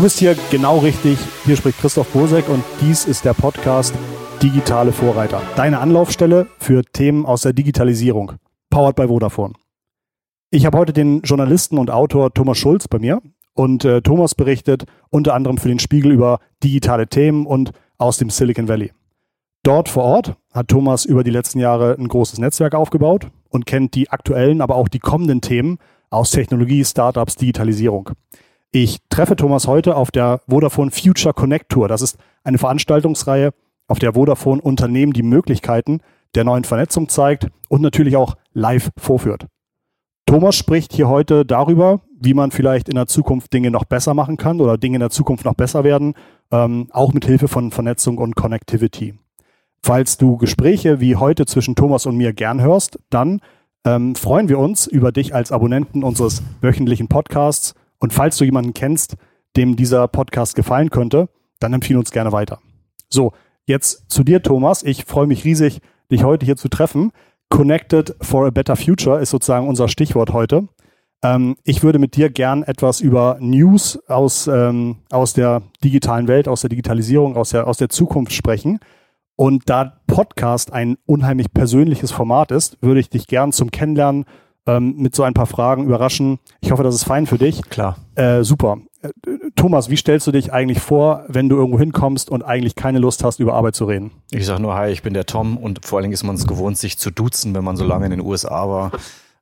Du bist hier genau richtig. Hier spricht Christoph Bosek und dies ist der Podcast Digitale Vorreiter. Deine Anlaufstelle für Themen aus der Digitalisierung. Powered by Vodafone. Ich habe heute den Journalisten und Autor Thomas Schulz bei mir und äh, Thomas berichtet unter anderem für den Spiegel über digitale Themen und aus dem Silicon Valley. Dort vor Ort hat Thomas über die letzten Jahre ein großes Netzwerk aufgebaut und kennt die aktuellen, aber auch die kommenden Themen aus Technologie, Startups, Digitalisierung. Ich treffe Thomas heute auf der Vodafone Future Connect Tour. Das ist eine Veranstaltungsreihe, auf der Vodafone Unternehmen die Möglichkeiten der neuen Vernetzung zeigt und natürlich auch live vorführt. Thomas spricht hier heute darüber, wie man vielleicht in der Zukunft Dinge noch besser machen kann oder Dinge in der Zukunft noch besser werden, ähm, auch mit Hilfe von Vernetzung und Connectivity. Falls du Gespräche wie heute zwischen Thomas und mir gern hörst, dann ähm, freuen wir uns über dich als Abonnenten unseres wöchentlichen Podcasts. Und falls du jemanden kennst, dem dieser Podcast gefallen könnte, dann empfehle uns gerne weiter. So, jetzt zu dir, Thomas. Ich freue mich riesig, dich heute hier zu treffen. Connected for a Better Future ist sozusagen unser Stichwort heute. Ähm, ich würde mit dir gern etwas über News aus, ähm, aus der digitalen Welt, aus der Digitalisierung, aus der, aus der Zukunft sprechen. Und da Podcast ein unheimlich persönliches Format ist, würde ich dich gern zum Kennenlernen ähm, mit so ein paar Fragen überraschen. Ich hoffe, das ist fein für dich. Klar. Äh, super. Äh, Thomas, wie stellst du dich eigentlich vor, wenn du irgendwo hinkommst und eigentlich keine Lust hast, über Arbeit zu reden? Ich sage nur, hi, ich bin der Tom und vor allen Dingen ist man es gewohnt, sich zu duzen, wenn man so lange in den USA war.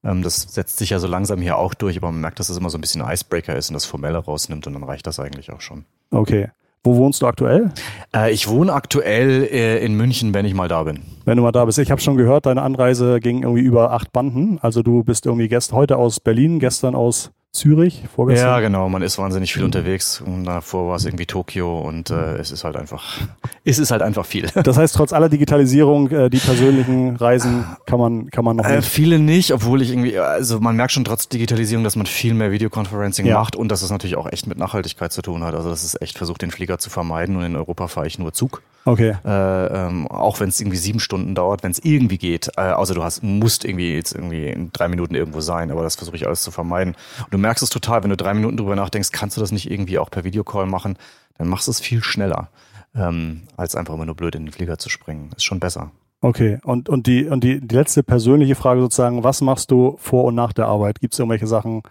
Ähm, das setzt sich ja so langsam hier auch durch, aber man merkt, dass es immer so ein bisschen Icebreaker ist und das Formelle rausnimmt und dann reicht das eigentlich auch schon. Okay. Wo wohnst du aktuell? Äh, ich wohne aktuell äh, in München, wenn ich mal da bin. Wenn du mal da bist. Ich habe schon gehört, deine Anreise ging irgendwie über acht Banden. Also du bist irgendwie gest heute aus Berlin, gestern aus Zürich, vorgestern? Ja, genau. Man ist wahnsinnig viel unterwegs. Und davor war es irgendwie Tokio und äh, es ist halt einfach, es ist halt einfach viel. Das heißt, trotz aller Digitalisierung, äh, die persönlichen Reisen kann man, kann man noch äh, nicht. Äh, viele nicht, obwohl ich irgendwie, also man merkt schon trotz Digitalisierung, dass man viel mehr Videoconferencing ja. macht und dass es natürlich auch echt mit Nachhaltigkeit zu tun hat. Also das ist echt versucht, den Flieger zu vermeiden und in Europa fahre ich nur Zug. Okay. Äh, ähm, auch wenn es irgendwie sieben Stunden dauert, wenn es irgendwie geht. Äh, außer du hast, musst irgendwie jetzt irgendwie in drei Minuten irgendwo sein, aber das versuche ich alles zu vermeiden. Und du merkst es total, wenn du drei Minuten drüber nachdenkst, kannst du das nicht irgendwie auch per Videocall machen, dann machst du es viel schneller, ähm, als einfach immer nur blöd in den Flieger zu springen. Ist schon besser. Okay, und, und, die, und die, die letzte persönliche Frage sozusagen, was machst du vor und nach der Arbeit? Gibt es irgendwelche Sachen,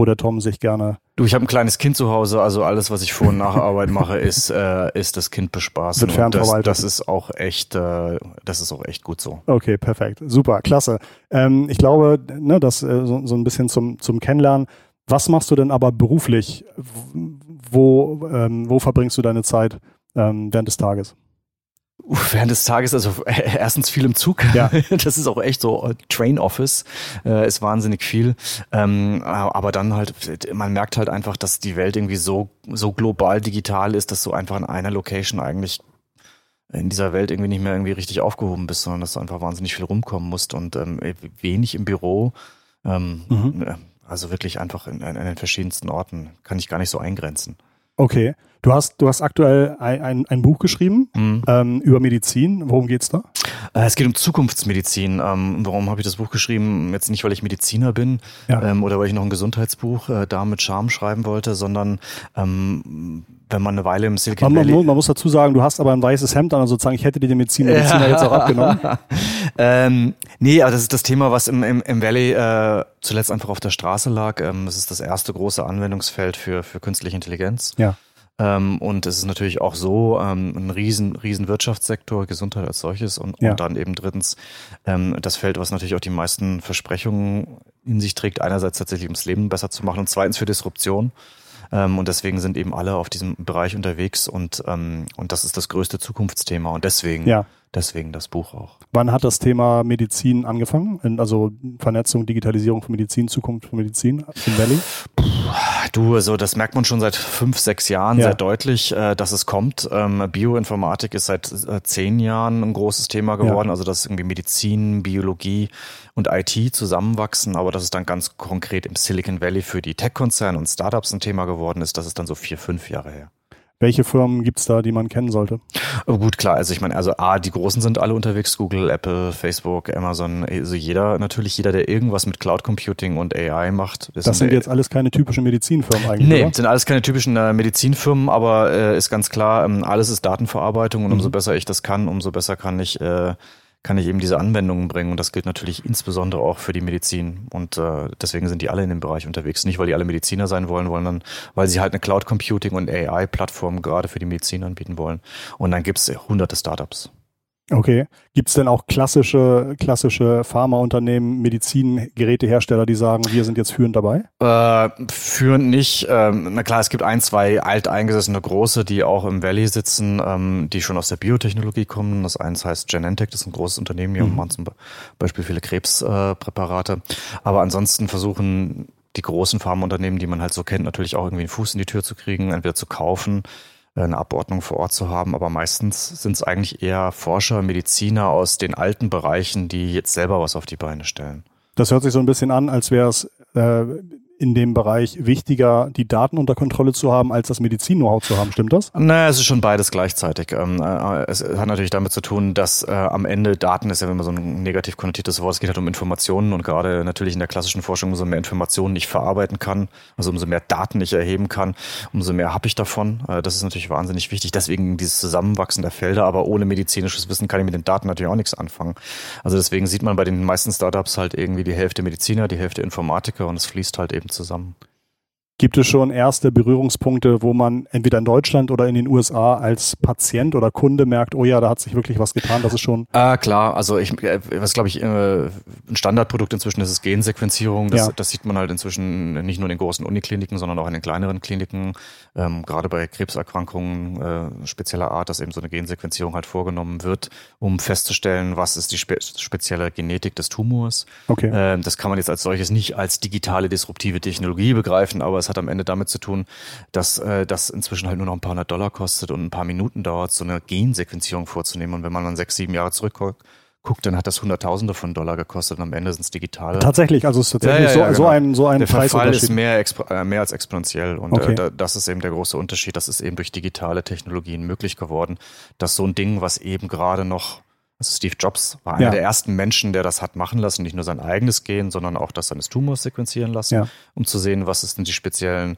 wo der Tom sich gerne. Du, ich habe ein kleines Kind zu Hause, also alles, was ich vor und nach Arbeit mache, ist, äh, ist das Kind bespaßen. Wird fernverwaltet. Das, das ist auch echt, äh, das ist auch echt gut so. Okay, perfekt. Super, klasse. Ähm, ich glaube, ne, das äh, so, so ein bisschen zum, zum Kennenlernen. Was machst du denn aber beruflich? Wo, ähm, wo verbringst du deine Zeit ähm, während des Tages? Während des Tages, also äh, erstens viel im Zug. Ja. Das ist auch echt so äh, Train Office, äh, ist wahnsinnig viel. Ähm, aber dann halt, man merkt halt einfach, dass die Welt irgendwie so, so global digital ist, dass du einfach in einer Location eigentlich in dieser Welt irgendwie nicht mehr irgendwie richtig aufgehoben bist, sondern dass du einfach wahnsinnig viel rumkommen musst und ähm, wenig im Büro. Ähm, mhm. Also wirklich einfach in, in, in den verschiedensten Orten kann ich gar nicht so eingrenzen. Okay. Du hast, du hast aktuell ein, ein, ein Buch geschrieben mhm. ähm, über Medizin. Worum geht's da? Äh, es geht um Zukunftsmedizin. Ähm, warum habe ich das Buch geschrieben? Jetzt nicht, weil ich Mediziner bin ja. ähm, oder weil ich noch ein Gesundheitsbuch äh, da mit Charme schreiben wollte, sondern ähm, wenn man eine Weile im Silicon man, Valley... Man, man, muss dazu sagen, du hast aber ein weißes Hemd an, also sozusagen, ich hätte dir den Mediziner, Mediziner jetzt auch abgenommen. ähm, nee, aber das ist das Thema, was im, im, im Valley äh, zuletzt einfach auf der Straße lag. Ähm, das ist das erste große Anwendungsfeld für, für künstliche Intelligenz. Ja. Ähm, und es ist natürlich auch so ähm, ein riesen, riesen Wirtschaftssektor, Gesundheit als solches und, ja. und dann eben drittens ähm, das Feld, was natürlich auch die meisten Versprechungen in sich trägt, einerseits tatsächlich ums Leben besser zu machen und zweitens für Disruption. Ähm, und deswegen sind eben alle auf diesem Bereich unterwegs und, ähm, und das ist das größte Zukunftsthema und deswegen, ja. deswegen das Buch auch. Wann hat das Thema Medizin angefangen? Also Vernetzung, Digitalisierung von Medizin, Zukunft von Medizin im Valley? Du, also das merkt man schon seit fünf, sechs Jahren ja. sehr deutlich, äh, dass es kommt. Ähm, Bioinformatik ist seit äh, zehn Jahren ein großes Thema geworden, ja. also dass irgendwie Medizin, Biologie und IT zusammenwachsen, aber dass es dann ganz konkret im Silicon Valley für die Tech-Konzerne und Startups ein Thema geworden ist, das ist dann so vier, fünf Jahre her. Welche Firmen gibt's da, die man kennen sollte? Oh, gut, klar. Also ich meine, also A, die Großen sind alle unterwegs, Google, Apple, Facebook, Amazon, also jeder, natürlich jeder, der irgendwas mit Cloud Computing und AI macht. Das sind jetzt alles keine typischen Medizinfirmen eigentlich. Nee, oder? sind alles keine typischen äh, Medizinfirmen, aber äh, ist ganz klar, ähm, alles ist Datenverarbeitung und mhm. umso besser ich das kann, umso besser kann ich äh, kann ich eben diese Anwendungen bringen. Und das gilt natürlich insbesondere auch für die Medizin. Und äh, deswegen sind die alle in dem Bereich unterwegs. Nicht, weil die alle Mediziner sein wollen, sondern weil sie halt eine Cloud Computing und AI-Plattform gerade für die Medizin anbieten wollen. Und dann gibt es hunderte Startups. Okay. Gibt es denn auch klassische, klassische Pharmaunternehmen, Medizingerätehersteller, die sagen, wir sind jetzt führend dabei? Äh, führend nicht. Ähm, na klar, es gibt ein, zwei alteingesessene große, die auch im Valley sitzen, ähm, die schon aus der Biotechnologie kommen. Das eins heißt Genentech, das ist ein großes Unternehmen hier mhm. und machen zum Beispiel viele Krebspräparate. Äh, Aber ansonsten versuchen die großen Pharmaunternehmen, die man halt so kennt, natürlich auch irgendwie einen Fuß in die Tür zu kriegen, entweder zu kaufen eine Abordnung vor Ort zu haben. Aber meistens sind es eigentlich eher Forscher, Mediziner aus den alten Bereichen, die jetzt selber was auf die Beine stellen. Das hört sich so ein bisschen an, als wäre es äh, in dem Bereich wichtiger, die Daten unter Kontrolle zu haben, als das Medizin-Know-how zu haben. Stimmt das? Naja, es ist schon beides gleichzeitig. Ähm, äh, es hat natürlich damit zu tun, dass äh, am Ende Daten ist ja immer so ein negativ konnotiertes Wort. Es geht halt um Informationen und gerade natürlich in der klassischen Forschung, umso mehr Informationen ich verarbeiten kann, also umso mehr Daten ich erheben kann, umso mehr habe ich davon. Äh, das ist natürlich wahnsinnig wichtig. Deswegen dieses Zusammenwachsen der Felder, aber ohne medizinisches Wissen kann ich mit den Daten natürlich auch nichts anfangen. Also deswegen sieht man bei den meisten Startups halt irgendwie die Hälfte Mediziner, die Hälfte Informatiker und es fließt halt eben zusammen. Gibt es schon erste Berührungspunkte, wo man entweder in Deutschland oder in den USA als Patient oder Kunde merkt, oh ja, da hat sich wirklich was getan, das ist schon. Äh, klar, also ich, äh, was glaube ich, äh, ein Standardprodukt inzwischen ist es Gensequenzierung. Das, ja. das sieht man halt inzwischen nicht nur in den großen Unikliniken, sondern auch in den kleineren Kliniken, ähm, gerade bei Krebserkrankungen äh, spezieller Art, dass eben so eine Gensequenzierung halt vorgenommen wird, um festzustellen, was ist die spe spezielle Genetik des Tumors. Okay. Ähm, das kann man jetzt als solches nicht als digitale disruptive Technologie begreifen, aber es hat am Ende damit zu tun, dass äh, das inzwischen halt nur noch ein paar hundert Dollar kostet und ein paar Minuten dauert, so eine Gensequenzierung vorzunehmen. Und wenn man dann sechs, sieben Jahre zurückguckt, guckt, dann hat das Hunderttausende von Dollar gekostet und am Ende sind es digitale. Tatsächlich, also es ist tatsächlich ja, ja, ja, so, genau. so ein so ein Der Verfall ist mehr, äh, mehr als exponentiell und äh, okay. äh, das ist eben der große Unterschied. Das ist eben durch digitale Technologien möglich geworden, dass so ein Ding, was eben gerade noch also Steve Jobs war einer ja. der ersten Menschen, der das hat machen lassen, nicht nur sein eigenes Gen, sondern auch das seines Tumors sequenzieren lassen, ja. um zu sehen, was denn die speziellen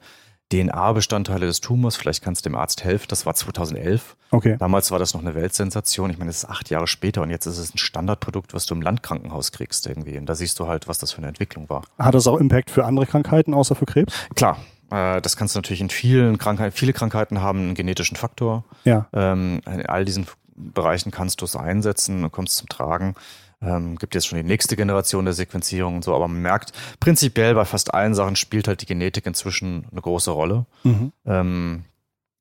DNA-Bestandteile des Tumors. Vielleicht kannst du dem Arzt helfen. Das war 2011. Okay. Damals war das noch eine Weltsensation. Ich meine, das ist acht Jahre später und jetzt ist es ein Standardprodukt, was du im Landkrankenhaus kriegst irgendwie. Und da siehst du halt, was das für eine Entwicklung war. Hat das auch Impact für andere Krankheiten außer für Krebs? Klar. Äh, das kannst du natürlich in vielen Krankheiten, viele Krankheiten haben einen genetischen Faktor. Ja. Ähm, in all diesen Bereichen kannst du es einsetzen und kommst zum Tragen. Ähm, gibt jetzt schon die nächste Generation der Sequenzierung und so, aber man merkt, prinzipiell bei fast allen Sachen spielt halt die Genetik inzwischen eine große Rolle. Mhm. Ähm,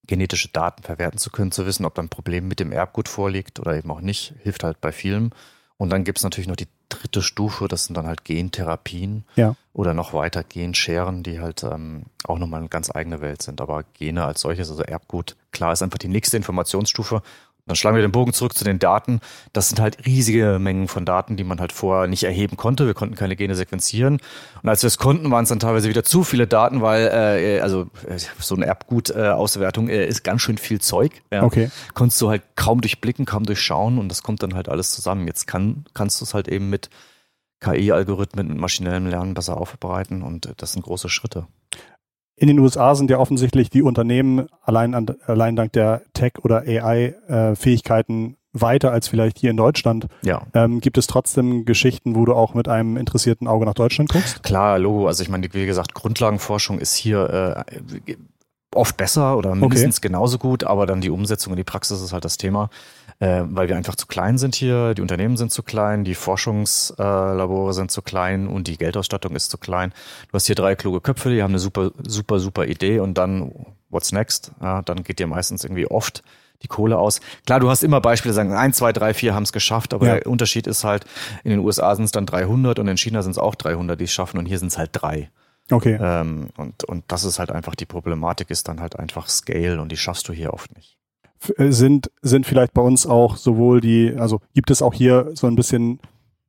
genetische Daten verwerten zu können, zu wissen, ob da ein Problem mit dem Erbgut vorliegt oder eben auch nicht, hilft halt bei vielem. Und dann gibt es natürlich noch die dritte Stufe, das sind dann halt Gentherapien ja. oder noch weiter Genscheren, die halt ähm, auch nochmal eine ganz eigene Welt sind. Aber Gene als solches, also Erbgut, klar ist einfach die nächste Informationsstufe dann schlagen wir den Bogen zurück zu den Daten. Das sind halt riesige Mengen von Daten, die man halt vorher nicht erheben konnte. Wir konnten keine Gene sequenzieren. Und als wir es konnten, waren es dann teilweise wieder zu viele Daten, weil äh, also äh, so eine Erbgut-Auswertung äh, ist ganz schön viel Zeug. Ja. Okay. Konntest du halt kaum durchblicken, kaum durchschauen und das kommt dann halt alles zusammen. Jetzt kann, kannst du es halt eben mit KI-Algorithmen und maschinellem Lernen besser aufbereiten und äh, das sind große Schritte. In den USA sind ja offensichtlich die Unternehmen allein, an, allein dank der Tech- oder AI-Fähigkeiten weiter als vielleicht hier in Deutschland. Ja. Ähm, gibt es trotzdem Geschichten, wo du auch mit einem interessierten Auge nach Deutschland guckst? Klar, Logo. Also ich meine, wie gesagt, Grundlagenforschung ist hier äh, oft besser oder mindestens okay. genauso gut, aber dann die Umsetzung in die Praxis ist halt das Thema, äh, weil wir einfach zu klein sind hier, die Unternehmen sind zu klein, die Forschungslabore sind zu klein und die Geldausstattung ist zu klein. Du hast hier drei kluge Köpfe, die haben eine super, super, super Idee und dann what's next? Ja, dann geht dir meistens irgendwie oft die Kohle aus. Klar, du hast immer Beispiele, sagen, ein, zwei, drei, vier haben es geschafft, aber ja. der Unterschied ist halt, in den USA sind es dann 300 und in China sind es auch 300, die es schaffen und hier sind es halt drei. Okay. Ähm, und, und das ist halt einfach die Problematik, ist dann halt einfach Scale und die schaffst du hier oft nicht. Äh, sind, sind vielleicht bei uns auch sowohl die, also gibt es auch hier so ein bisschen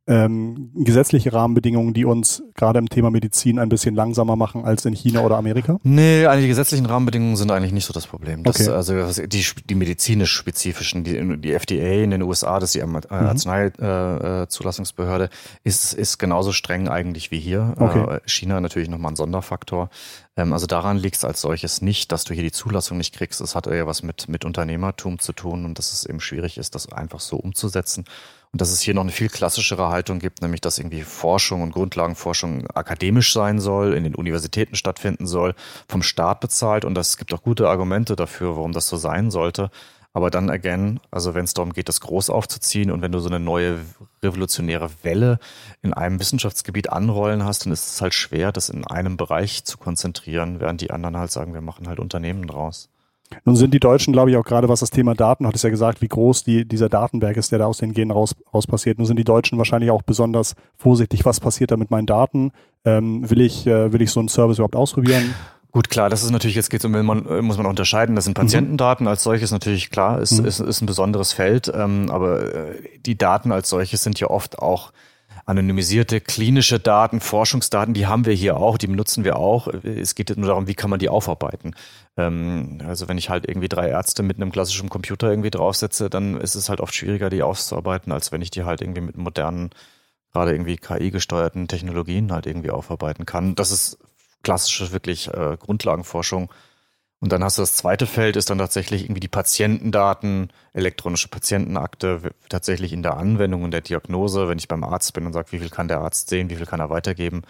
ähm, gesetzliche Rahmenbedingungen, die uns gerade im Thema Medizin ein bisschen langsamer machen als in China oder Amerika? Nee, die gesetzlichen Rahmenbedingungen sind eigentlich nicht so das Problem. Das, Okay. Also die, die medizinisch spezifischen, die, die FDA in den USA, das ist die Mhm. Arzneizulassungsbehörde, äh, Zulassungsbehörde, ist, ist genauso streng eigentlich wie hier. Okay. Äh, China natürlich nochmal ein Sonderfaktor. Ähm, also daran liegt es als solches nicht, dass du hier die Zulassung nicht kriegst. Es hat eher was mit, mit Unternehmertum zu tun und dass es eben schwierig ist, das einfach so umzusetzen. Und dass es hier noch eine viel klassischere Haltung gibt, nämlich dass irgendwie Forschung und Grundlagenforschung akademisch sein soll, in den Universitäten stattfinden soll, vom Staat bezahlt. Und es gibt auch gute Argumente dafür, warum das so sein sollte. Aber dann again, also wenn es darum geht, das groß aufzuziehen und wenn du so eine neue revolutionäre Welle in einem Wissenschaftsgebiet anrollen hast, dann ist es halt schwer, das in einem Bereich zu konzentrieren, während die anderen halt sagen, wir machen halt Unternehmen draus. Nun sind die Deutschen, glaube ich, auch gerade was das Thema Daten, hat es ja gesagt, wie groß die, dieser Datenberg ist, der da aus den Genen raus, raus passiert. Nun sind die Deutschen wahrscheinlich auch besonders vorsichtig, was passiert da mit meinen Daten? Ähm, will, ich, äh, will ich so einen Service überhaupt ausprobieren? Gut, klar, das ist natürlich, jetzt geht's um, man, äh, muss man auch unterscheiden, das sind Patientendaten als solches natürlich klar, ist, Mhm. ist, ist ein besonderes Feld, ähm, aber äh, die Daten als solches sind ja oft auch anonymisierte klinische Daten, Forschungsdaten, die haben wir hier auch, die benutzen wir auch. Es geht nur darum, wie kann man die aufarbeiten. Ähm, also wenn ich halt irgendwie drei Ärzte mit einem klassischen Computer irgendwie draufsetze, dann ist es halt oft schwieriger, die auszuarbeiten, als wenn ich die halt irgendwie mit modernen, gerade irgendwie KI-gesteuerten Technologien halt irgendwie aufarbeiten kann. Das ist klassische wirklich äh, Grundlagenforschung. Und dann hast du das zweite Feld, ist dann tatsächlich irgendwie die Patientendaten, elektronische Patientenakte, tatsächlich in der Anwendung und der Diagnose, wenn ich beim Arzt bin und sage, wie viel kann der Arzt sehen, wie viel kann er weitergeben,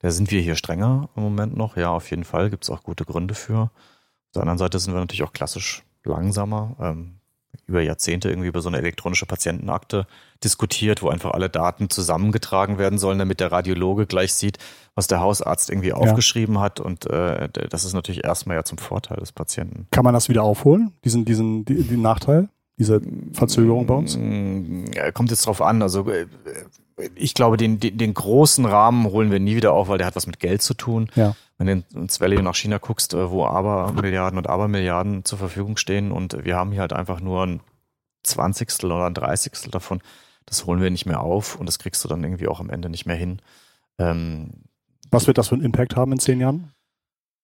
da sind wir hier strenger im Moment noch. Ja, auf jeden Fall gibt es auch gute Gründe für. Auf der anderen Seite sind wir natürlich auch klassisch langsamer. Ähm, über Jahrzehnte irgendwie über so eine elektronische Patientenakte diskutiert, wo einfach alle Daten zusammengetragen werden sollen, damit der Radiologe gleich sieht, was der Hausarzt irgendwie aufgeschrieben hat. Und äh, das ist natürlich erstmal ja zum Vorteil des Patienten. Kann man das wieder aufholen, diesen, diesen, die, den Nachteil, diese Verzögerung bei uns? Mm, ja, Kommt jetzt drauf an. Also äh, ich glaube, den, den, den großen Rahmen holen wir nie wieder auf, weil der hat was mit Geld zu tun. Ja. Wenn du ins Valley nach China guckst, äh, wo Abermilliarden und Abermilliarden zur Verfügung stehen und wir haben hier halt einfach nur ein Zwanzigstel oder ein Dreißigstel davon, das holen wir nicht mehr auf und das kriegst du dann irgendwie auch am Ende nicht mehr hin. Ähm, Was wird das für einen Impact haben in zehn Jahren?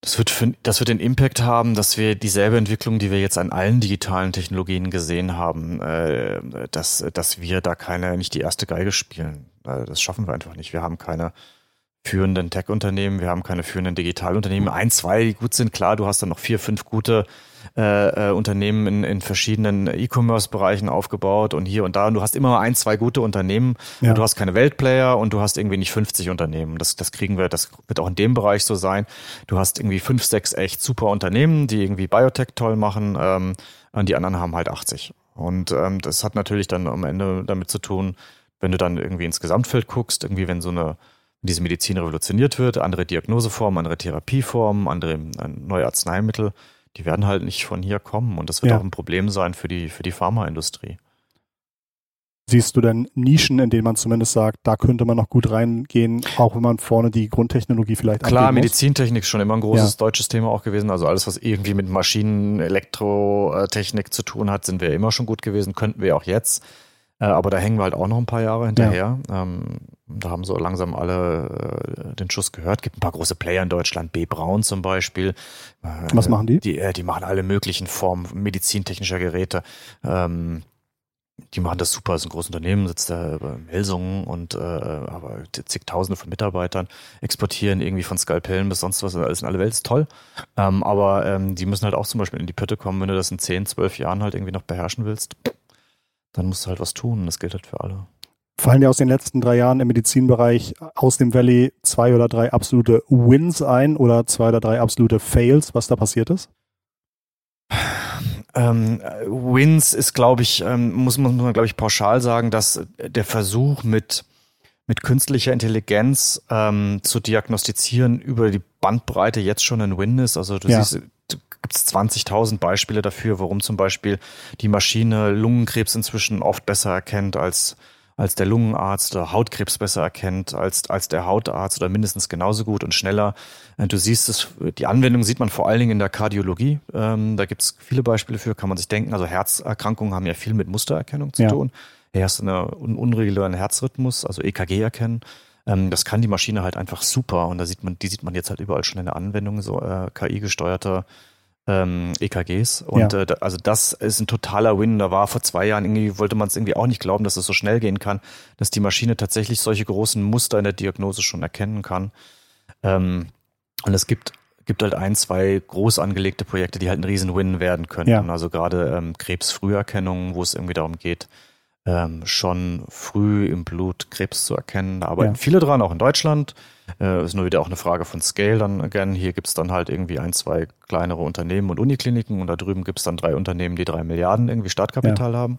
Das wird, für, das wird den Impact haben, dass wir dieselbe Entwicklung, die wir jetzt an allen digitalen Technologien gesehen haben, äh, dass, dass wir da keine, nicht die erste Geige spielen. Äh, das schaffen wir einfach nicht. Wir haben keine führenden Tech-Unternehmen, wir haben keine führenden Digitalunternehmen. Ein, zwei, die gut sind, klar, du hast dann noch vier, fünf gute äh, äh, Unternehmen in, in verschiedenen E-Commerce-Bereichen aufgebaut und hier und da. Und du hast immer mal ein, zwei gute Unternehmen Ja. und du hast keine Weltplayer und du hast irgendwie nicht 50 Unternehmen. Das, das kriegen wir, das wird auch in dem Bereich so sein. Du hast irgendwie fünf, sechs echt super Unternehmen, die irgendwie Biotech toll machen ähm, und die anderen haben halt 80. Und ähm, das hat natürlich dann am Ende damit zu tun, wenn du dann irgendwie ins Gesamtfeld guckst, irgendwie wenn so eine diese Medizin revolutioniert wird, andere Diagnoseformen, andere Therapieformen, andere äh, neue Arzneimittel, die werden halt nicht von hier kommen und das wird Ja. auch ein Problem sein für die für die Pharmaindustrie. Siehst du denn Nischen, in denen man zumindest sagt, da könnte man noch gut reingehen, auch wenn man vorne die Grundtechnologie vielleicht Klar? Medizintechnik ist schon immer ein großes Ja. deutsches Thema auch gewesen. Also alles, was irgendwie mit Maschinen, Elektrotechnik zu tun hat, sind wir immer schon gut gewesen, könnten wir auch jetzt. Äh, Aber da hängen wir halt auch noch ein paar Jahre hinterher. Ähm, Da haben so langsam alle äh, den Schuss gehört. Gibt ein paar große Player in Deutschland, B. Braun zum Beispiel. Äh, Was machen die? Die, äh, die machen alle möglichen Formen medizintechnischer Geräte. Ähm, die machen das super, das ist ein großes Unternehmen, sitzt da bei Melsungen und äh, aber zigtausende von Mitarbeitern exportieren irgendwie von Skalpellen bis sonst was, alles in alle Welt ist toll. Ähm, aber ähm, die müssen halt auch zum Beispiel in die Pötte kommen, wenn du das in 10, 12 Jahren halt irgendwie noch beherrschen willst, dann musst du halt was tun. Das gilt halt für alle. Fallen dir aus den letzten drei Jahren im Medizinbereich aus dem Valley zwei oder drei absolute Wins ein oder zwei oder drei absolute Fails, was da passiert ist? Ähm, Wins ist, glaube ich, ähm, muss, muss man, glaube ich, pauschal sagen, dass der Versuch mit, mit künstlicher Intelligenz ähm, zu diagnostizieren über die Bandbreite jetzt schon ein Win ist. Also du Ja. siehst, du gibt's 20.000 Beispiele dafür, warum zum Beispiel die Maschine Lungenkrebs inzwischen oft besser erkennt als als der Lungenarzt oder Hautkrebs besser erkennt als, als der Hautarzt oder mindestens genauso gut und schneller. Äh, Du siehst es, die Anwendung sieht man vor allen Dingen in der Kardiologie. Ähm, da gibt es viele Beispiele für, kann man sich denken. Also Herzerkrankungen haben ja viel mit Mustererkennung zu Ja. tun. hey, hast du einen unregulären Herzrhythmus, also EKG erkennen. Ähm, das kann die Maschine halt einfach super und da sieht man, die sieht man jetzt halt überall schon in der Anwendung, so äh, KI-gesteuerter ähm, EKGs. Und ja. äh, also das ist ein totaler Win. Da war vor zwei Jahren irgendwie, wollte man es irgendwie auch nicht glauben, dass es so schnell gehen kann, dass die Maschine tatsächlich solche großen Muster in der Diagnose schon erkennen kann. Ähm, und es gibt gibt halt ein, zwei groß angelegte Projekte, die halt ein Riesen-Win werden könnten. Ja. Also gerade ähm, Krebsfrüherkennung, wo es irgendwie darum geht, ähm, schon früh im Blut Krebs zu erkennen. Da arbeiten ja. viele dran, auch in Deutschland. Äh, ist nur wieder auch eine Frage von Scale dann again. Hier gibt's dann halt irgendwie ein, zwei kleinere Unternehmen und Unikliniken und da drüben gibt's dann drei Unternehmen, die drei Milliarden irgendwie Startkapital ja. haben.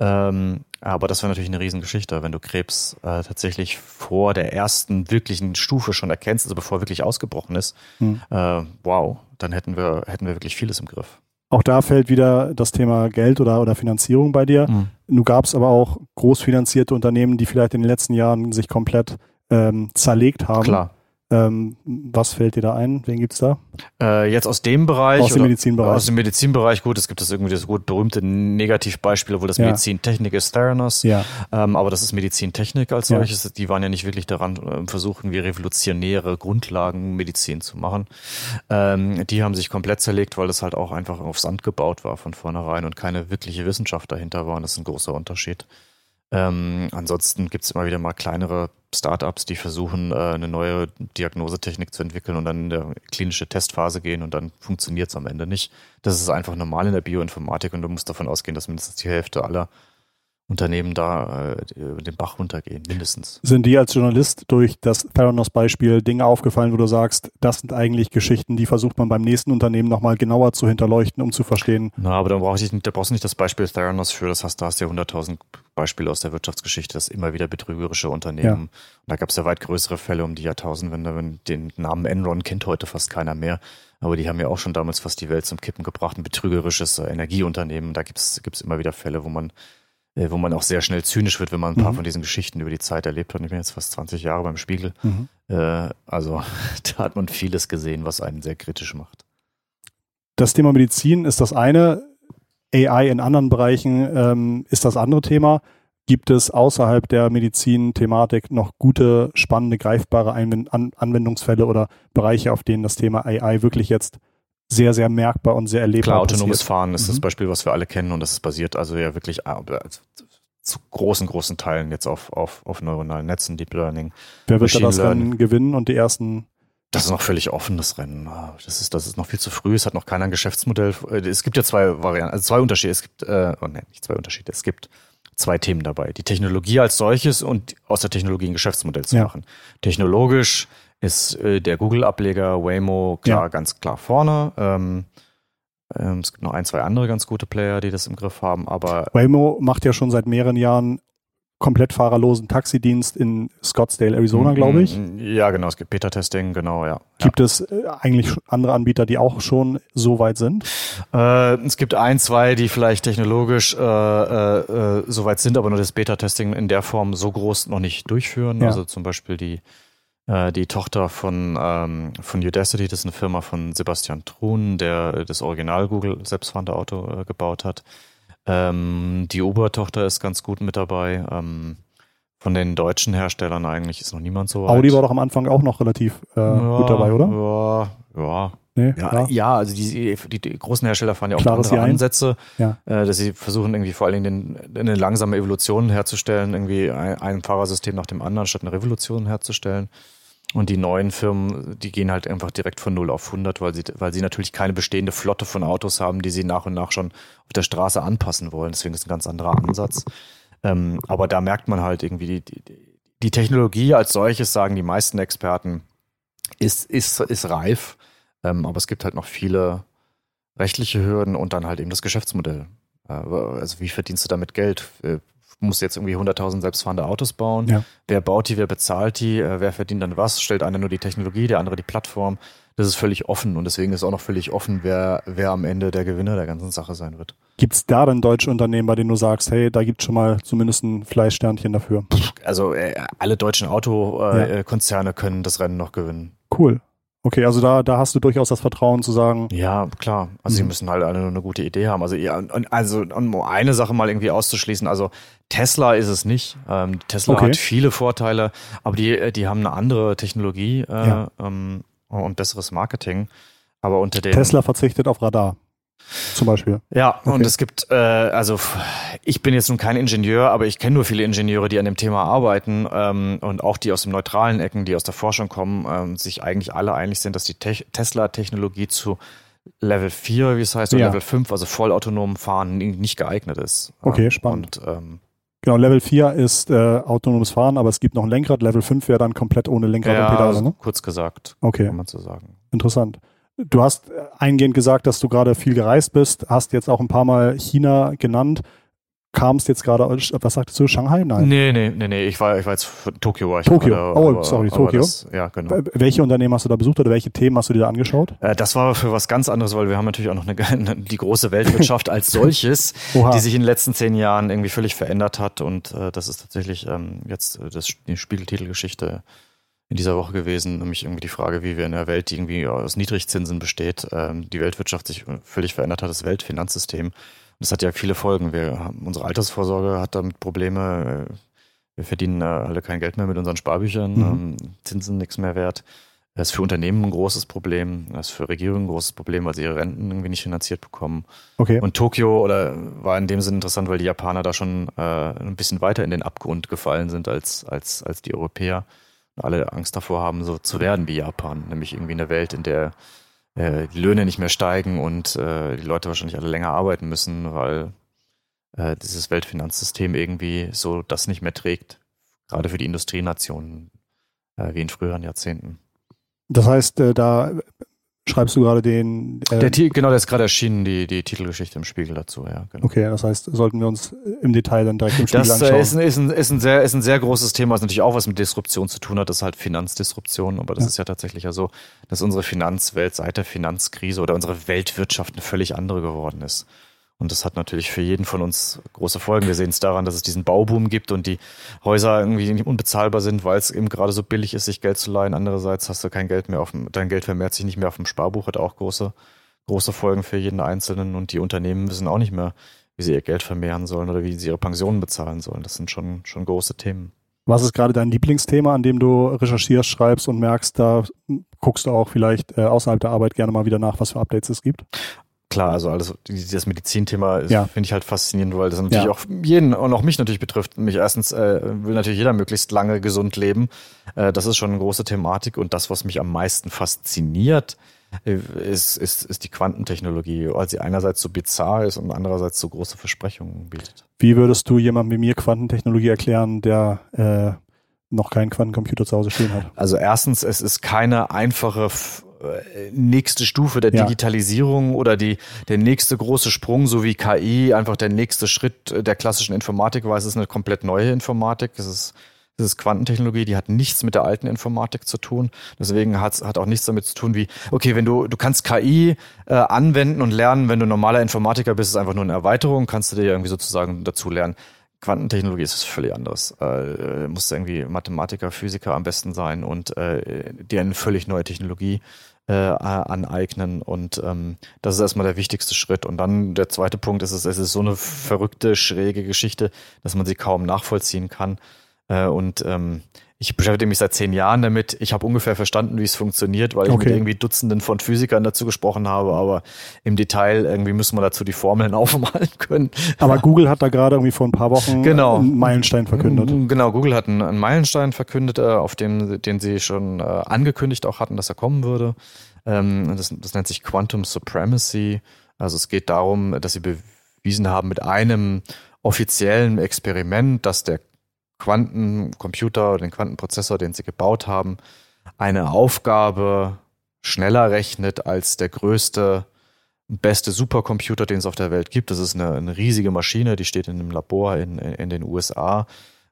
Ähm, aber das wäre natürlich eine Riesengeschichte, wenn du Krebs äh, tatsächlich vor der ersten wirklichen Stufe schon erkennst, also bevor wirklich ausgebrochen ist. Mhm. Äh, wow, dann hätten wir, hätten wir wirklich vieles im Griff. Auch da fällt wieder das Thema Geld oder, oder Finanzierung bei dir. Mhm. Nun gab es aber auch großfinanzierte Unternehmen, die vielleicht in den letzten Jahren sich komplett ähm, zerlegt haben. Klar. Ähm, was fällt dir da ein? Wen gibt's da? Äh, jetzt aus dem Bereich? Aus dem Medizinbereich. Aus dem Medizinbereich, gut, es gibt das irgendwie das gut berühmte Negativbeispiel, wo das ja. Medizintechnik ist Theranos. Ja. Ähm, aber das ist Medizintechnik als solches. Ja. Die waren ja nicht wirklich daran äh, versuchen, wie revolutionäre Grundlagen Medizin zu machen. Ähm, die haben sich komplett zerlegt, weil das halt auch einfach auf Sand gebaut war von vornherein und keine wirkliche Wissenschaft dahinter war. Und das ist ein großer Unterschied. Ähm, ansonsten gibt es immer wieder mal kleinere Startups, die versuchen, äh, eine neue Diagnosetechnik zu entwickeln und dann in der klinische Testphase gehen und dann funktioniert es am Ende nicht. Das ist einfach normal in der Bioinformatik und du musst davon ausgehen, dass mindestens die Hälfte aller Unternehmen da äh, den Bach runtergehen, mindestens. Sind dir als Journalist durch das Theranos-Beispiel Dinge aufgefallen, wo du sagst, das sind eigentlich Geschichten, die versucht man beim nächsten Unternehmen nochmal genauer zu hinterleuchten, um zu verstehen? Na, aber da, brauch ich nicht, da brauchst du nicht das Beispiel Theranos für, das hast, da hast du ja 100.000 Beispiele aus der Wirtschaftsgeschichte, das immer wieder betrügerische Unternehmen. Ja. Und da gab es ja weit größere Fälle um die Jahrtausendwende, wenn den Namen Enron kennt heute fast keiner mehr. Aber die haben ja auch schon damals fast die Welt zum Kippen gebracht, ein betrügerisches äh, Energieunternehmen. Da gibt es immer wieder Fälle, wo man wo man auch sehr schnell zynisch wird, wenn man ein paar mhm. von diesen Geschichten über die Zeit erlebt hat. Ich bin jetzt fast 20 Jahre beim Spiegel. Mhm. Äh, also da hat man vieles gesehen, was einen sehr kritisch macht. Das Thema Medizin ist das eine. AI in anderen Bereichen ähm, ist das andere Thema. Gibt es außerhalb der Medizin-Thematik noch gute, spannende, greifbare Anwendungsfälle oder Bereiche, auf denen das Thema AI wirklich jetzt sehr, sehr merkbar und sehr erlebbar. Klar, autonomes passiert. Fahren ist mhm. das Beispiel, was wir alle kennen und das ist basiert also ja wirklich äh, zu großen, großen Teilen jetzt auf, auf, auf neuronalen Netzen, Deep Learning. Wer wird da das Rennen gewinnen und die ersten das ist noch völlig offenes Rennen. Ah, das ist, das ist noch viel zu früh. Es hat noch keiner ein Geschäftsmodell. Äh, es gibt ja zwei Varianten, also zwei Unterschiede. Es gibt, äh, oh nein, nicht zwei Unterschiede. Es gibt zwei Themen dabei. Die Technologie als solches und aus der Technologie ein Geschäftsmodell zu ja. machen. Technologisch ist äh, der Google-Ableger Waymo klar, ja. ganz klar vorne. Ähm, ähm, es gibt noch ein, zwei andere ganz gute Player, die das im Griff haben, aber. Waymo macht ja schon seit mehreren Jahren komplett fahrerlosen Taxidienst in Scottsdale, Arizona, mm, glaube ich. Mm, ja, genau, es gibt Beta-Testing, genau, ja. Gibt ja. es äh, eigentlich andere Anbieter, die auch schon so weit sind? Äh, es gibt ein, zwei, die vielleicht technologisch äh, äh, äh so weit sind, aber nur das Beta-Testing in der Form so groß noch nicht durchführen. Ja. Also zum Beispiel die die Tochter von, ähm, von Udacity, das ist eine Firma von Sebastian Truhn, der das Original Google selbstfahrende Auto äh, gebaut hat. Ähm, die Uber-Tochter ist ganz gut mit dabei. Ähm, von den deutschen Herstellern eigentlich ist noch niemand so weit. Audi war doch am Anfang auch noch relativ äh, ja, gut dabei, oder? Ja, ja. Nee, ja, ja, also die, die, die, großen Hersteller fahren ja auch Klares andere Ansätze, ja. äh, dass sie versuchen irgendwie vor allen Dingen den, eine langsame Evolution herzustellen, irgendwie ein, ein Fahrersystem nach dem anderen, statt eine Revolution herzustellen. Und die neuen Firmen, die gehen halt einfach direkt von 0 auf 100, weil sie, weil sie natürlich keine bestehende Flotte von Autos haben, die sie nach und nach schon auf der Straße anpassen wollen. Deswegen ist es ein ganz anderer Ansatz. Ähm, aber da merkt man halt irgendwie, die, die, die Technologie als solches, sagen die meisten Experten, ist, ist, ist reif. Ähm, aber es gibt halt noch viele rechtliche Hürden und dann halt eben das Geschäftsmodell. Äh, also wie verdienst du damit Geld? Äh, muss jetzt irgendwie 100.000 selbstfahrende Autos bauen. Ja. Wer baut die, wer bezahlt die, äh, wer verdient dann was? Stellt einer nur die Technologie, der andere die Plattform. Das ist völlig offen und deswegen ist auch noch völlig offen, wer, wer am Ende der Gewinner der ganzen Sache sein wird. Gibt es da dann deutsche Unternehmen, bei denen du sagst, hey, da gibt es schon mal zumindest ein Fleischsternchen dafür? Also äh, alle deutschen Autokonzerne äh, ja. können das Rennen noch gewinnen. Cool. Okay, also da, da hast du durchaus das Vertrauen zu sagen. Ja, klar. Also mhm. sie müssen halt alle nur eine gute Idee haben. Also, ja, also um eine Sache mal irgendwie auszuschließen, also Tesla ist es nicht. Ähm, Tesla okay. hat viele Vorteile, aber die, die haben eine andere Technologie äh, ja. ähm, und besseres Marketing. Aber unter den Tesla verzichtet auf Radar. Zum Beispiel. Ja, okay. und es gibt, äh, also ich bin jetzt nun kein Ingenieur, aber ich kenne nur viele Ingenieure, die an dem Thema arbeiten ähm, und auch die aus dem neutralen Ecken, die aus der Forschung kommen, ähm, sich eigentlich alle einig sind, dass die Te Tesla-Technologie zu Level 4, wie es heißt, oder ja. Level 5, also vollautonomen Fahren, nicht geeignet ist. Okay, spannend. Und, ähm, Genau, Level 4 ist äh, autonomes Fahren, aber es gibt noch ein Lenkrad. Level 5 wäre dann komplett ohne Lenkrad ja, und Pedale, ne? kurz gesagt. Okay. Kann man so sagen. Interessant. Du hast eingehend gesagt, dass du gerade viel gereist bist, hast jetzt auch ein paar Mal China genannt. Kamst jetzt gerade, was sagtest du, Shanghai? Nein. Nee, nee, nee, nee. Ich war, ich war jetzt Tokio war ich Tokio. Gerade, oh, aber, sorry, Tokio. Das, ja, genau. Welche Unternehmen hast du da besucht oder welche Themen hast du dir da angeschaut? Äh, das war für was ganz anderes, weil wir haben natürlich auch noch eine, die große Weltwirtschaft als solches, die sich in den letzten zehn Jahren irgendwie völlig verändert hat. Und äh, das ist tatsächlich ähm, jetzt äh, das, die Spiegeltitelgeschichte in dieser Woche gewesen, nämlich irgendwie die Frage, wie wir in einer Welt, die irgendwie aus Niedrigzinsen besteht, ähm, die Weltwirtschaft sich völlig verändert hat, das Weltfinanzsystem. Das hat ja viele Folgen. Wir haben, unsere Altersvorsorge hat damit Probleme. Wir verdienen äh, alle kein Geld mehr mit unseren Sparbüchern, mhm. Ähm, Zinsen nichts mehr wert. Das ist für Unternehmen ein großes Problem, das ist für Regierungen ein großes Problem, weil sie ihre Renten irgendwie nicht finanziert bekommen. Okay. Und Tokio oder war in dem Sinne interessant, weil die Japaner da schon äh, ein bisschen weiter in den Abgrund gefallen sind als, als, als die Europäer alle Angst davor haben, so zu werden wie Japan, nämlich irgendwie eine Welt, in der äh, die Löhne nicht mehr steigen und äh, die Leute wahrscheinlich alle länger arbeiten müssen, weil äh, dieses Weltfinanzsystem irgendwie so das nicht mehr trägt, gerade für die Industrienationen äh, wie in früheren Jahrzehnten. Das heißt, äh, da schreibst du gerade den. Äh der, genau, der ist gerade erschienen, die, die Titelgeschichte im Spiegel dazu, ja. Genau. Okay, das heißt, sollten wir uns im Detail dann direkt im Spiegel das, äh, anschauen. Das ist ein, ist, ein, ist, ein sehr, ist ein sehr großes Thema, was natürlich auch was mit Disruption zu tun hat. Das ist halt Finanzdisruption, aber das ja. ist ja tatsächlich ja so, dass unsere Finanzwelt seit der Finanzkrise oder unsere Weltwirtschaft eine völlig andere geworden ist. Und das hat natürlich für jeden von uns große Folgen. Wir sehen es daran, dass es diesen Bauboom gibt und die Häuser irgendwie unbezahlbar sind, weil es eben gerade so billig ist, sich Geld zu leihen. Andererseits hast du kein Geld mehr auf dem, dein Geld vermehrt sich nicht mehr auf dem Sparbuch, hat auch große, große Folgen für jeden Einzelnen. Und die Unternehmen wissen auch nicht mehr, wie sie ihr Geld vermehren sollen oder wie sie ihre Pensionen bezahlen sollen. Das sind schon, schon große Themen. Was ist gerade dein Lieblingsthema, an dem du recherchierst, schreibst und merkst, da guckst du auch vielleicht äh, außerhalb der Arbeit gerne mal wieder nach, was für Updates es gibt? Klar, also alles, das Medizinthema ja. finde ich halt faszinierend, weil das natürlich ja. auch jeden und auch mich natürlich betrifft. Mich erstens äh, will natürlich jeder möglichst lange gesund leben. Äh, das ist schon eine große Thematik und das, was mich am meisten fasziniert, äh, ist, ist, ist die Quantentechnologie, weil sie einerseits so bizarr ist und andererseits so große Versprechungen bietet. Wie würdest du jemandem wie mir Quantentechnologie erklären, der äh, noch keinen Quantencomputer zu Hause stehen hat? Also erstens, es ist keine einfache nächste Stufe der Digitalisierung ja. oder die, der nächste große Sprung, so wie KI, einfach der nächste Schritt der klassischen Informatik war. Es ist eine komplett neue Informatik. Es ist, es ist Quantentechnologie, die hat nichts mit der alten Informatik zu tun. Deswegen hat hat auch nichts damit zu tun wie, okay, wenn du, du kannst KI äh, anwenden und lernen, wenn du normaler Informatiker bist, ist einfach nur eine Erweiterung, kannst du dir irgendwie sozusagen dazu lernen. Quantentechnologie ist was völlig anderes. Äh, musst irgendwie Mathematiker, Physiker am besten sein und äh, dir eine völlig neue Technologie äh, aneignen. Und ähm, das ist erstmal der wichtigste Schritt. Und dann der zweite Punkt ist, es, es ist so eine verrückte, schräge Geschichte, dass man sie kaum nachvollziehen kann. Äh, und ähm, ich beschäftige mich seit zehn Jahren damit. Ich habe ungefähr verstanden, wie es funktioniert, weil ich okay. mit irgendwie Dutzenden von Physikern dazu gesprochen habe, aber im Detail irgendwie müssen wir dazu die Formeln aufmalen können. Aber Google hat da gerade irgendwie vor ein paar Wochen genau. einen Meilenstein verkündet. Genau, Google hat einen, einen Meilenstein verkündet, äh, auf dem, den sie schon äh, angekündigt auch hatten, dass er kommen würde. Ähm, das, das nennt sich Quantum Supremacy. Also es geht darum, dass sie bewiesen haben mit einem offiziellen Experiment, dass der Quantencomputer oder den Quantenprozessor, den sie gebaut haben, eine Aufgabe schneller rechnet als der größte, beste Supercomputer, den es auf der Welt gibt. Das ist eine, eine riesige Maschine, die steht in einem Labor in, in den USA,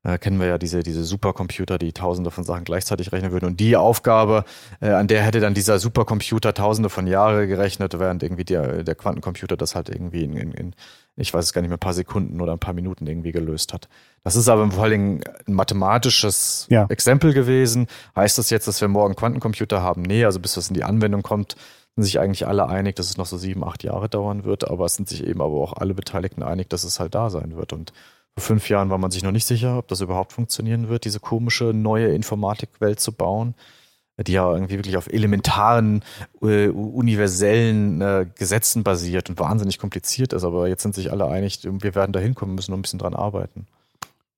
äh, kennen wir ja diese, diese Supercomputer, die tausende von Sachen gleichzeitig rechnen würden. Und die Aufgabe, äh, an der hätte dann dieser Supercomputer tausende von Jahre gerechnet, während irgendwie der, der Quantencomputer das halt irgendwie in, in, in, ich weiß es gar nicht mehr, ein paar Sekunden oder ein paar Minuten irgendwie gelöst hat. Das ist aber vor allen Dingen ein mathematisches ja. Exempel gewesen. Heißt das jetzt, dass wir morgen Quantencomputer haben? Nee, also bis das in die Anwendung kommt, sind sich eigentlich alle einig, dass es noch so sieben, acht Jahre dauern wird, aber es sind sich eben aber auch alle Beteiligten einig, dass es halt da sein wird. Und vor fünf Jahren war man sich noch nicht sicher, ob das überhaupt funktionieren wird, diese komische neue Informatikwelt zu bauen, die ja irgendwie wirklich auf elementaren, äh, universellen äh, Gesetzen basiert und wahnsinnig kompliziert ist. Aber jetzt sind sich alle einig, wir werden da hinkommen, müssen noch ein bisschen dran arbeiten.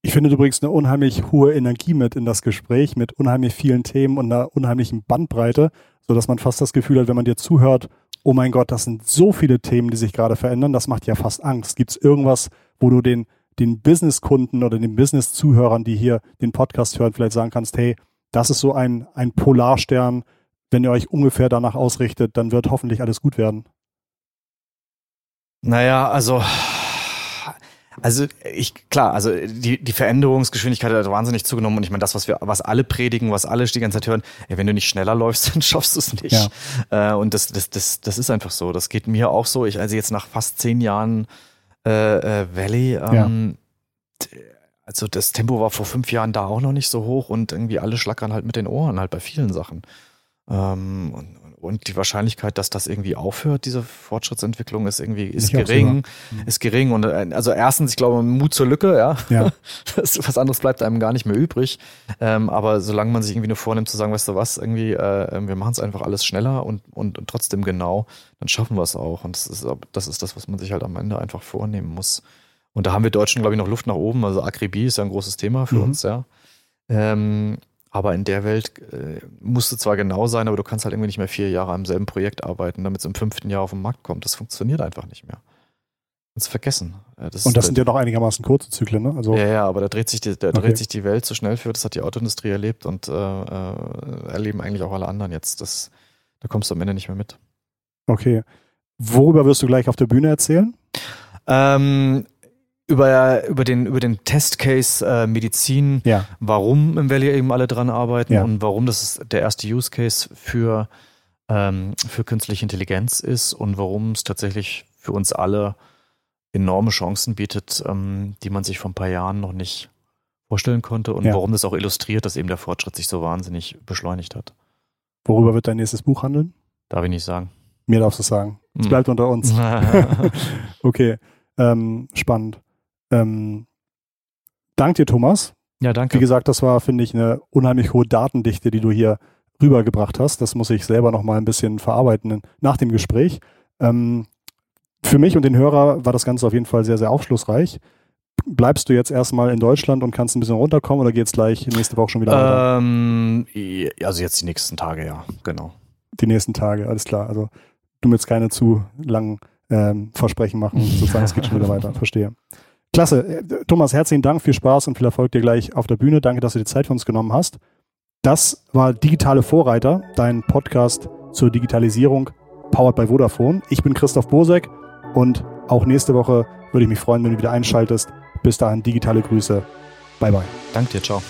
Ich finde bringst eine unheimlich hohe Energie mit in das Gespräch, mit unheimlich vielen Themen und einer unheimlichen Bandbreite, sodass man fast das Gefühl hat, wenn man dir zuhört, oh mein Gott, das sind so viele Themen, die sich gerade verändern, das macht ja fast Angst. Gibt es irgendwas, wo du den den Business-Kunden oder den Business-Zuhörern, die hier den Podcast hören, vielleicht sagen kannst, hey, das ist so ein, ein Polarstern. Wenn ihr euch ungefähr danach ausrichtet, dann wird hoffentlich alles gut werden. Naja, also also ich klar, also die, die Veränderungsgeschwindigkeit hat wahnsinnig zugenommen und ich meine, das, was wir, was alle predigen, was alle die ganze Zeit hören, ey, wenn du nicht schneller läufst, dann schaffst du es nicht. Ja. Äh, und das, das, das, das ist einfach so. Das geht mir auch so. Ich, also jetzt nach fast zehn Jahren äh, äh, Valley. Ähm, ja. Also das Tempo war vor fünf Jahren da auch noch nicht so hoch und irgendwie alle schlackern halt mit den Ohren halt bei vielen Sachen. Ähm, und, und die Wahrscheinlichkeit, dass das irgendwie aufhört, diese Fortschrittsentwicklung, ist irgendwie ist gering, mhm. ist gering. Und äh, also erstens, ich glaube, Mut zur Lücke, ja. ja. Das, was anderes bleibt einem gar nicht mehr übrig. Ähm, aber solange man sich irgendwie nur vornimmt zu sagen, weißt du was, irgendwie, äh, wir machen es einfach alles schneller und, und, und trotzdem genau, dann schaffen wir es auch. Und das ist, das ist das, was man sich halt am Ende einfach vornehmen muss. Und da haben wir Deutschen, glaube ich, noch Luft nach oben. Also Akribie ist ja ein großes Thema für mhm. uns, ja. Ähm, aber in der Welt äh, musst du zwar genau sein, aber du kannst halt irgendwie nicht mehr vier Jahre am selben Projekt arbeiten, damit es im fünften Jahr auf den Markt kommt. Das funktioniert einfach nicht mehr. Das vergessen. Das und das sind ja noch einigermaßen kurze Zyklen, ne? Also ja, ja, aber da dreht sich die, da okay. dreht sich die Welt so schnell für. Das hat die Autoindustrie erlebt und äh, äh, erleben eigentlich auch alle anderen jetzt. Das, da kommst du am Ende nicht mehr mit. Okay. Worüber wirst du gleich auf der Bühne erzählen? Ähm, über, über den, über den Testcase äh, Medizin, ja. warum im Valley eben alle dran arbeiten ja. und warum das der erste Use Case für, ähm, für künstliche Intelligenz ist und warum es tatsächlich für uns alle enorme Chancen bietet, ähm, die man sich vor ein paar Jahren noch nicht vorstellen konnte und ja. warum das auch illustriert, dass eben der Fortschritt sich so wahnsinnig beschleunigt hat. Worüber wird dein nächstes Buch handeln? Darf ich nicht sagen. Mir darfst du sagen. Es hm. bleibt unter uns. okay, ähm, spannend. Ähm, dank dir, Thomas. Ja, danke. Wie gesagt, das war, finde ich, eine unheimlich hohe Datendichte, die du hier rübergebracht hast. Das muss ich selber noch mal ein bisschen verarbeiten nach dem Gespräch. Ähm, für mich und den Hörer war das Ganze auf jeden Fall sehr, sehr aufschlussreich. Bleibst du jetzt erstmal in Deutschland und kannst ein bisschen runterkommen oder geht es gleich nächste Woche schon wieder weiter? Ähm, also jetzt die nächsten Tage, ja, genau. Die nächsten Tage, alles klar. Also du willst keine zu langen ähm, Versprechen machen, sozusagen, es geht schon wieder weiter, verstehe. Klasse. Thomas, herzlichen Dank, viel Spaß und viel Erfolg dir gleich auf der Bühne. Danke, dass du dir Zeit für uns genommen hast. Das war Digitale Vorreiter, dein Podcast zur Digitalisierung, powered by Vodafone. Ich bin Christoph Bosek und auch nächste Woche würde ich mich freuen, wenn du wieder einschaltest. Bis dahin, digitale Grüße. Bye, bye. Danke dir, ciao.